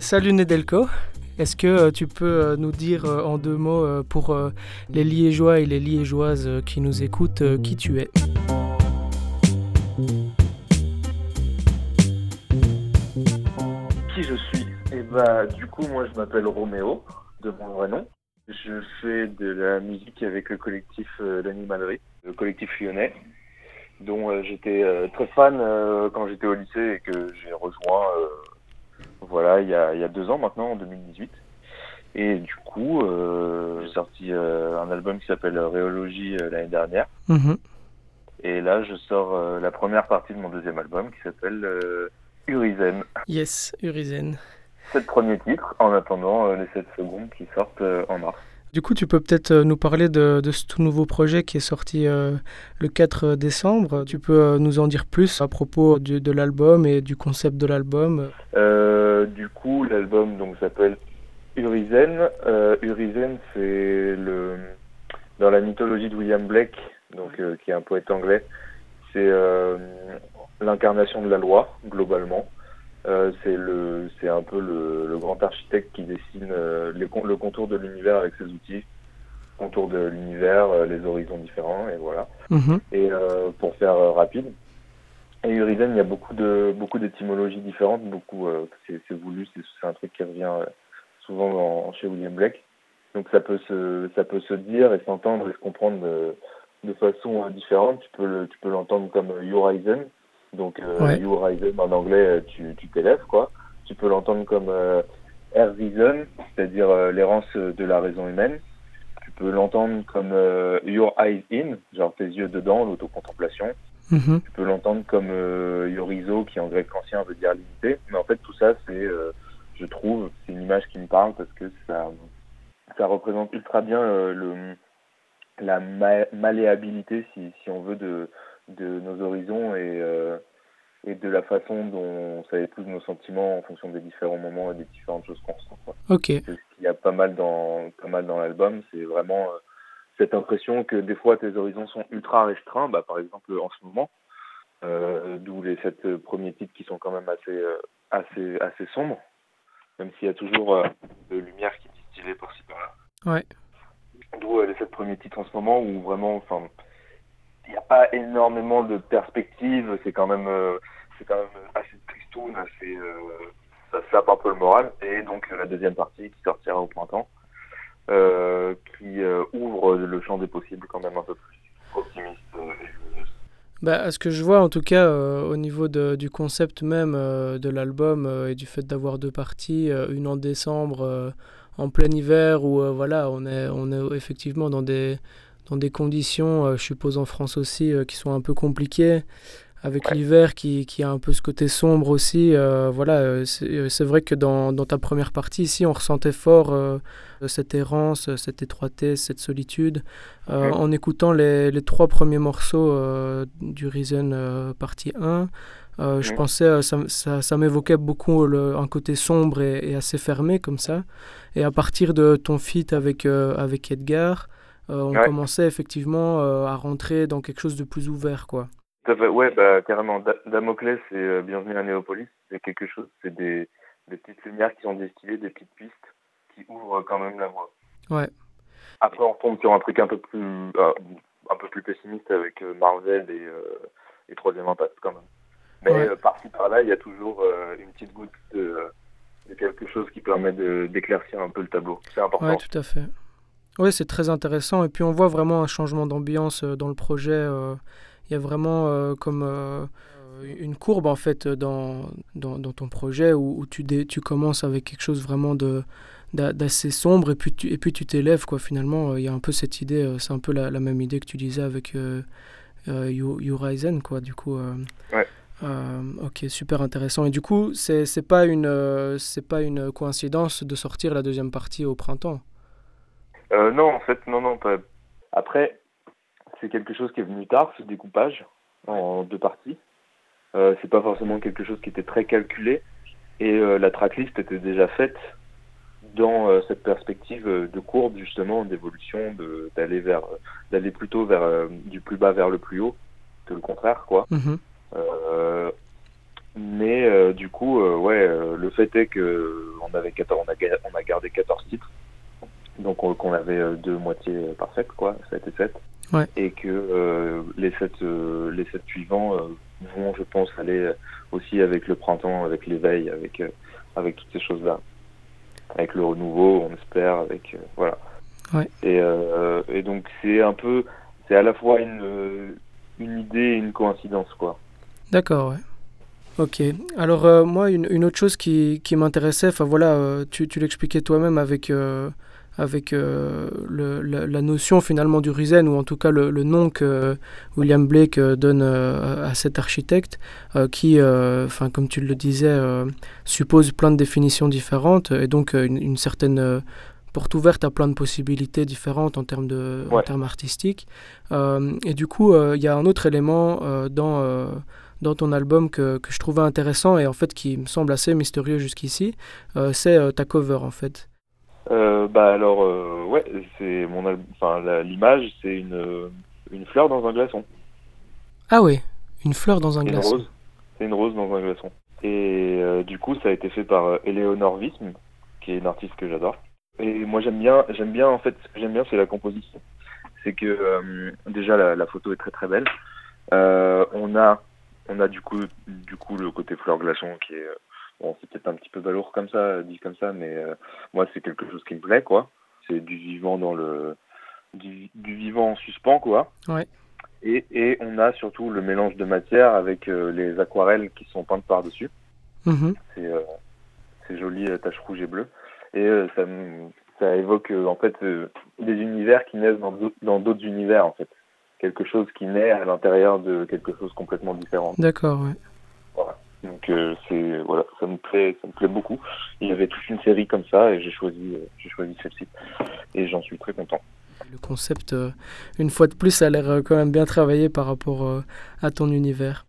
Salut Nedelko. Est-ce que euh, tu peux euh, nous dire euh, en deux mots pour les Liégeois et les Liégeoises qui nous écoutent qui tu es? Qui je suis? Eh bah, du coup, moi je m'appelle Roméo, de mon vrai nom. Je fais de la musique avec le collectif L'Animalerie, le collectif lyonnais, dont j'étais très fan quand j'étais au lycée et que j'ai rejoint voilà, il y a, il y a deux ans maintenant, en 2018. Et du coup, euh, j'ai sorti euh, un album qui s'appelle Réologie euh, l'année dernière. Mhm. Et là, je sors la première partie de mon deuxième album qui s'appelle Urizen. Yes, Urizen. Sept premiers titres en attendant les sept secondes qui sortent en mars. Du coup, tu peux peut-être euh, nous parler de, ce tout nouveau projet qui est sorti euh, le 4 décembre. Tu peux euh, nous en dire plus à propos de l'album et du concept de l'album? Du coup, l'album s'appelle Urizen. Urizen, c'est le dans la mythologie de William Blake, donc qui est un poète anglais. C'est l'incarnation de la loi globalement. Euh, c'est le, c'est un peu le, le, grand architecte qui dessine euh, les, le contour de l'univers avec ses outils, contour de l'univers, euh, les horizons différents, et voilà. Mhm. Et pour faire rapide, et Urizen, il y a beaucoup de beaucoup d'étymologies différentes, beaucoup, c'est, c'est voulu, c'est, c'est un truc qui revient souvent dans, chez William Blake. Donc ça peut se, ça peut se dire et s'entendre et se comprendre de, de façon différente. Tu peux le, tu peux l'entendre comme Urizen, donc, euh, You Horizon en anglais, euh, tu, tu t'élèves, quoi. Tu peux l'entendre comme euh, Air Reason, c'est-à-dire l'errance de la raison humaine. Tu peux l'entendre comme Your Eyes In, genre tes yeux dedans, l'autocontemplation. Mm-hmm. Tu peux l'entendre comme Yorizo, qui en grec ancien veut dire limité. Mais en fait, tout ça, c'est, je trouve, c'est une image qui me parle parce que ça, ça représente ultra bien le, la malléabilité, si, si on veut, de, de nos horizons et, euh, et de la façon dont ça épouse nos sentiments en fonction des différents moments et des différentes choses qu'on ressent. Ok. C'est ce qu'il y a pas mal dans, pas mal dans l'album, c'est vraiment euh, cette impression que des fois tes horizons sont ultra restreints, bah, par exemple en ce moment, euh, d'où les sept premiers titres qui sont quand même assez, assez, assez sombres, même s'il y a toujours de lumière qui distillée par-ci par-là. Ouais. D'où les sept premiers titres en ce moment où vraiment, enfin, il n'y a pas énormément de perspectives. C'est quand même, euh, c'est quand même assez tristoun, assez, euh, ça sape un peu le moral. Et donc la deuxième partie qui sortira au printemps, euh, qui ouvre le champ des possibles quand même un peu plus optimiste bah, à ce que je vois, en tout cas, au niveau de, du concept même de l'album et du fait d'avoir deux parties, une en décembre, en plein hiver, où voilà, on est, on est effectivement dans des, dans des conditions, euh, je suppose en France aussi, euh, qui sont un peu compliquées, avec l'hiver qui, qui, a un peu ce côté sombre aussi. Euh, voilà, c'est vrai que dans, dans, ta première partie ici, on ressentait fort cette errance, cette étroitesse, cette solitude. En écoutant les, les, trois premiers morceaux du Reason partie 1, je pensais, ça, ça, ça m'évoquait beaucoup le, un côté sombre et, et, assez fermé comme ça. Et à partir de ton feat avec, avec Edgar, euh, on commençait effectivement euh, à rentrer dans quelque chose de plus ouvert, quoi. Ouais, bah, carrément. Damoclès et euh, Bienvenue à Néopolis, c'est quelque chose, c'est des, des, petites lumières qui sont distillées, des petites pistes qui ouvrent quand même la voie. Ouais. Après, on tombe sur un truc un peu plus, un peu plus pessimiste avec Marvel et, et Troisième Impact quand même. Mais par-ci par-là, il y a toujours une petite goutte de, de, quelque chose qui permet d'éclaircir un peu le tableau. C'est important. Ouais, tout à fait. Oui, c'est très intéressant. Et puis on voit vraiment un changement d'ambiance euh, dans le projet. Euh. Il y a vraiment euh, comme une courbe en fait dans, dans, dans ton projet où, tu, tu commences avec quelque chose vraiment de d'assez sombre et puis tu et puis tu t'élèves quoi finalement il y a un peu cette idée c'est un peu la, la, même idée que tu disais avec euh, euh, quoi du coup ouais. ok super intéressant et du coup c'est c'est pas une c'est pas une coïncidence de sortir la deuxième partie au printemps? Euh, non, en fait, non, non. Pas... Après, c'est quelque chose qui est venu tard, ce découpage en deux parties. Euh, c'est pas forcément quelque chose qui était très calculé et euh, la tracklist était déjà faite dans euh, cette perspective de courbe justement d'évolution, de d'aller vers d'aller plutôt vers du plus bas vers le plus haut que le contraire quoi. Mm-hmm. Mais du coup, ouais, le fait est que on avait 14, on a, on a gardé 14 titres. Donc qu'on avait deux moitiés parfaites, quoi, 7 et 7. Ouais. Et que les 7 les sept suivants vont, je pense, aller aussi avec le printemps, avec l'éveil, avec avec toutes ces choses-là, avec le renouveau, on espère, avec voilà. Ouais. Et, euh, et donc c'est un peu, c'est à la fois une, une idée et une coïncidence, quoi. D'accord, ouais. Ok. Alors euh, moi, une, une, autre chose qui, qui m'intéressait, enfin voilà, euh, tu, tu l'expliquais toi-même avec, euh, avec euh, le, la, la, notion finalement du Risen, ou en tout cas le, le nom que William Blake euh, donne euh, à cet architecte, qui, enfin comme tu le disais, suppose plein de définitions différentes, et donc une, une certaine porte ouverte à plein de possibilités différentes en termes, de, ouais. en termes artistiques. Euh, et du coup, il euh, y a un autre élément euh, dans, dans ton album que, que, je trouvais intéressant et en fait qui me semble assez mystérieux jusqu'ici, c'est ta cover en fait. Bah alors, ouais, c'est mon enfin l'image, c'est une, une fleur dans un glaçon. Ah oui, une fleur dans un une glaçon. C'est une rose dans un glaçon. Et du coup, ça a été fait par Eleonore Wism, qui est une artiste que j'adore. Et moi j'aime bien, j'aime bien en fait, ce que j'aime bien c'est la composition. C'est que euh, déjà la, la, photo est très très belle. Euh, on a, on a du coup, du coup le côté fleur glaçon qui est, bon c'est peut-être un petit peu balourd comme ça, dit comme ça, mais euh, moi c'est quelque chose qui me plaît quoi. C'est du vivant dans le, du, du, vivant en suspens quoi. Ouais. Et, et on a surtout le mélange de matière avec euh, les aquarelles qui sont peintes par dessus. Mm -hmm. C'est, c'est joli, taches rouges et bleues et euh, ça, ça évoque euh, en fait euh, des univers qui naissent dans d'autres univers en fait quelque chose qui naît à l'intérieur de quelque chose complètement différent d'accord ouais. C'est voilà ça me plaît ça me plaît beaucoup. Il y avait toute une série comme ça et j'ai choisi j'ai choisi celle-ci et j'en suis très content. Le concept une fois de plus a l'air quand même bien travaillé par rapport à ton univers